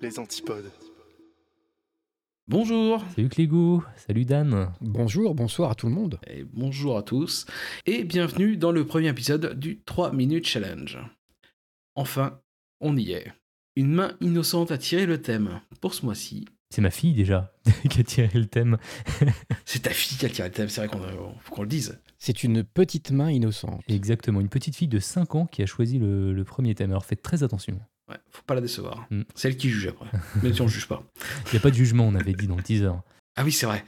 les antipodes. Bonjour Salut Clégo, salut Dan. Bonjour, bonsoir à tout le monde. et bonjour à tous et bienvenue dans le premier épisode du 3 minutes challenge. Enfin, on y est. Une main innocente a tiré le thème pour ce mois-ci. C'est ma fille déjà qui a tiré le thème. C'est ta fille qui a tiré le thème, c'est vrai qu'on faut qu'on le dise. C'est une petite main innocente. Exactement, une petite fille de 5 ans qui a choisi le, le premier thème. Alors faites très attention. Ouais, faut pas la décevoir. Mm. C'est elle qui juge après, même si on juge pas. Il n'y a pas de jugement, on avait dit dans le teaser. Ah oui, c'est vrai.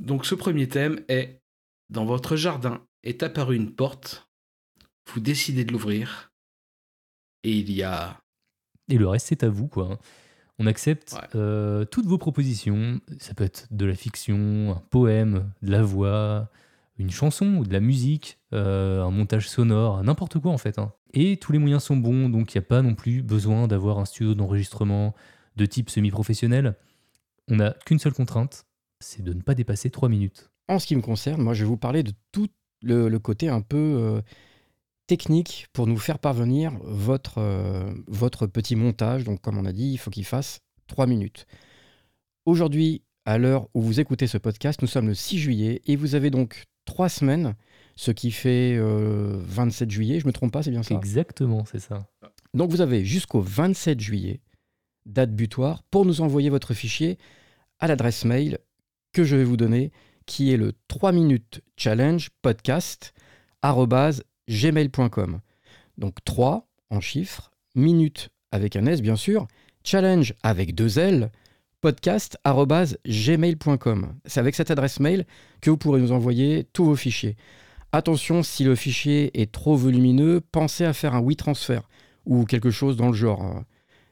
Donc ce premier thème est dans votre jardin est apparue une porte. Vous décidez de l'ouvrir et il y a Et le reste, c'est à vous, quoi. On accepte Ouais. euh, toutes vos propositions. Ça peut être de la fiction, un poème, de la voix, une chanson ou de la musique, euh, un montage sonore, n'importe quoi en fait. hein. Et tous les moyens sont bons, donc il n'y a pas non plus besoin d'avoir un studio d'enregistrement de type semi-professionnel. On n'a qu'une seule contrainte, c'est de ne pas dépasser 3 minutes. En ce qui me concerne, moi je vais vous parler de tout le, côté un peu euh, technique pour nous faire parvenir votre, euh, votre petit montage. Donc comme on a dit, il faut qu'il fasse 3 minutes. Aujourd'hui, à l'heure où vous écoutez ce podcast, nous sommes le 6 juillet et vous avez donc 3 semaines, ce qui fait euh, 27 juillet, je me trompe pas, c'est bien ça? Exactement, c'est ça. Donc vous avez jusqu'au 27 juillet, date butoir, pour nous envoyer votre fichier à l'adresse mail que je vais vous donner, qui est le 3 minutes challenge podcast gmail.com. Donc 3 en chiffres, minutes avec un S bien sûr, challenge avec deux L, podcast gmail.com. C'est avec cette adresse mail que vous pourrez nous envoyer tous vos fichiers. Attention, si le fichier est trop volumineux, pensez à faire un WeTransfer ou quelque chose dans le genre.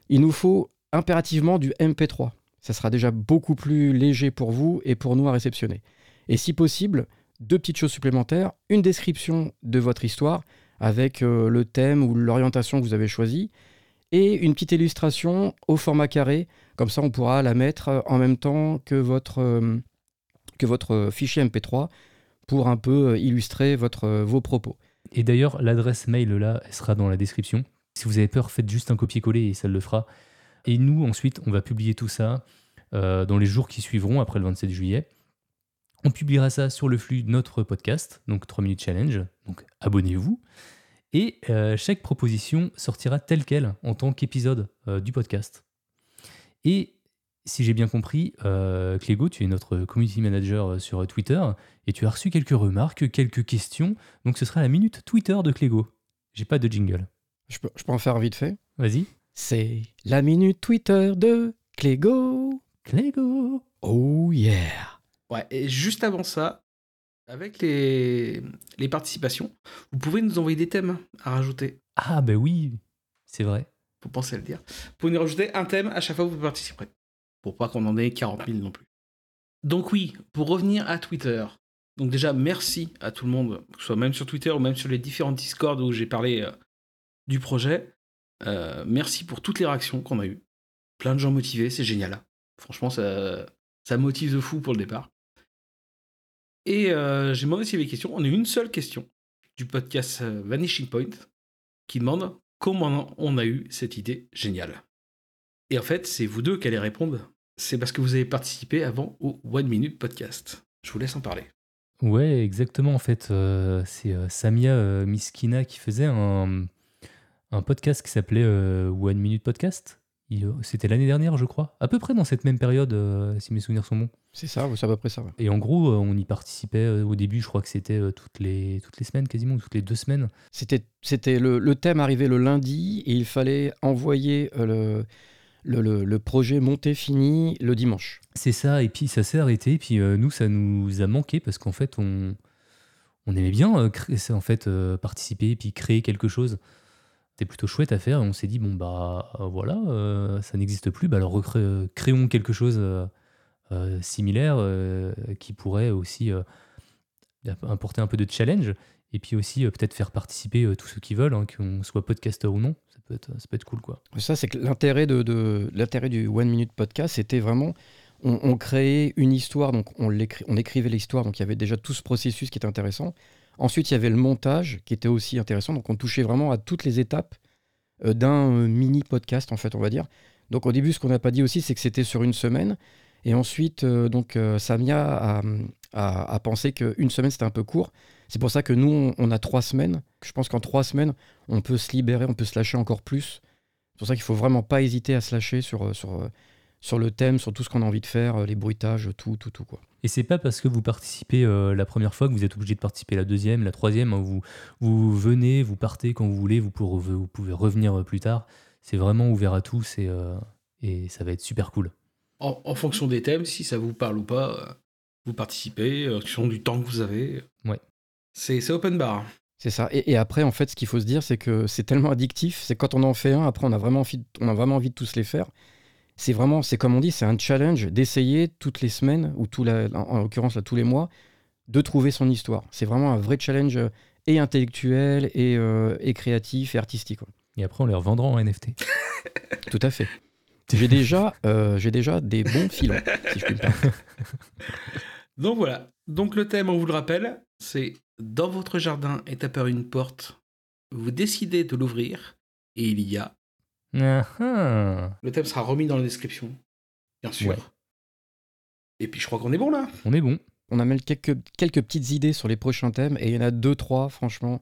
Il nous faut impérativement du MP3. Ça sera déjà beaucoup plus léger pour vous et pour nous à réceptionner. Et si possible, deux petites choses supplémentaires, une description de votre histoire avec euh, le thème ou l'orientation que vous avez choisi et une petite illustration au format carré, comme ça on pourra la mettre euh, en même temps que votre, euh, que votre fichier MP3 pour un peu euh, illustrer votre, euh, vos propos. Et d'ailleurs, l'adresse mail là, elle sera dans la description. Si vous avez peur, faites juste un copier-coller et ça le fera. Et nous, ensuite, on va publier tout ça euh, dans les jours qui suivront après le 27 juillet. On publiera ça sur le flux de notre podcast, donc 3 minutes challenge. Donc abonnez-vous. Et chaque proposition sortira telle qu'elle en tant qu'épisode du podcast. Si j'ai bien compris, euh, Clégo, tu es notre community manager euh, sur Twitter et tu as reçu quelques remarques, quelques questions. Donc ce sera la minute Twitter de Clégo. J'ai pas de jingle. Je peux, je peux en faire vite fait Vas-y. C'est la minute Twitter de Clégo. Clégo. Oh yeah Ouais, et juste avant ça, avec les, les participations, vous pouvez nous envoyer des thèmes à rajouter. Ah bah oui, c'est vrai. Faut penser à le dire. Vous pouvez nous rajouter un thème à chaque fois que vous participerez. Pour pas qu'on en ait 40 000 non plus. Donc oui, pour revenir à Twitter. Donc déjà, merci à tout le monde, que ce soit même sur Twitter ou même sur les différents Discord où j'ai parlé euh, du projet. Euh, merci pour toutes les réactions qu'on a eues. Plein de gens motivés, c'est génial. Franchement, ça, motive de fou pour le départ. Et euh, j'ai demandé s'il y avait des questions. On a eu une seule question du podcast Vanishing Point qui demande comment on a eu cette idée géniale. Et en fait, c'est vous deux qui allez répondre. C'est parce que vous avez participé avant au One Minute Podcast. Je vous laisse en parler. Ouais, exactement. En fait, euh, c'est euh, Samia euh, Miskina qui faisait un, un podcast qui s'appelait euh, One Minute Podcast. Il- C'était l'année dernière, je crois. À peu près dans cette même période, euh, si mes souvenirs sont bons. C'est ça, c'est à peu près ça. ouais. Et en gros, euh, on y participait euh, au début, je crois que c'était euh, toutes, les, toutes les semaines, quasiment, ou toutes les deux semaines. C'était, c'était le, le thème arrivait le lundi et il fallait envoyer euh, le, le, projet monté fini le dimanche. C'est ça, et puis ça s'est arrêté, et puis euh, nous, ça nous a manqué parce qu'en fait, on, aimait bien euh, en fait, euh, participer et puis créer quelque chose. C'était plutôt chouette à faire, et on s'est dit, bon, bah voilà, ça n'existe plus, bah alors créons quelque chose similaire qui pourrait aussi apporter un peu de challenge, et puis aussi euh, peut-être faire participer euh, tous ceux qui veulent, hein, qu'on soit podcasteur ou non, ça peut être, ça peut être cool, quoi. Ça, c'est que l'intérêt de, l'intérêt du One Minute Podcast, c'était vraiment, on, on créait une histoire, donc on, on écrivait l'histoire, donc il y avait déjà tout ce processus qui était intéressant. Ensuite, il y avait le montage qui était aussi intéressant, donc on touchait vraiment à toutes les étapes euh, d'un mini podcast, en fait, on va dire. Donc au début, ce qu'on n'a pas dit aussi, c'est que c'était sur une semaine. Et ensuite, donc Samia a, a pensé qu'une semaine, c'était un peu court. C'est pour ça que nous, on, on a trois semaines. Je pense qu'en trois semaines, on peut se libérer, on peut se lâcher encore plus. C'est pour ça qu'il faut vraiment pas hésiter à se lâcher sur, euh, sur, euh, sur le thème, sur tout ce qu'on a envie de faire, euh, les bruitages, tout, tout, tout. Quoi. Et c'est pas parce que vous participez euh, la première fois que vous êtes obligé de participer la deuxième, la troisième. hein. Vous, vous venez, vous partez quand vous voulez, vous, pour- vous pouvez revenir plus tard. C'est vraiment ouvert à tous et, euh, et ça va être super cool. En, en fonction des thèmes, si ça vous parle ou pas, vous participez, euh, en fonction du temps que vous avez. Ouais. C'est c'est open bar. C'est ça. Et, et après, en fait, ce qu'il faut se dire, c'est que c'est tellement addictif. C'est quand on en fait un, après, on a vraiment envie de, on a vraiment envie de tous les faire. C'est vraiment, c'est comme on dit, c'est un challenge d'essayer toutes les semaines, ou tout la- en, en l'occurrence là, tous les mois, de trouver son histoire. C'est vraiment un vrai challenge euh, et intellectuel, et, euh, et créatif, et artistique. quoi. Et après, on les revendra en NFT. Tout à fait. J'ai déjà, euh, j'ai déjà des bons filons, si je puis me permettre. Donc voilà. Donc le thème, on vous le rappelle, c'est dans votre jardin est apparue une porte. Vous décidez de l'ouvrir et il y a. Ah, ah. Le thème sera remis dans la description, bien sûr. Ouais. Et puis je crois qu'on est bon là. On est bon. On a même quelques, quelques petites idées sur les prochains thèmes, et il y en a deux, trois, franchement.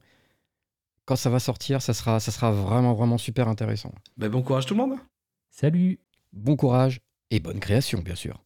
Quand ça va sortir, ça sera, ça sera vraiment, vraiment super intéressant. Ben, bon courage tout le monde. Salut Bon courage et bonne création, bien sûr.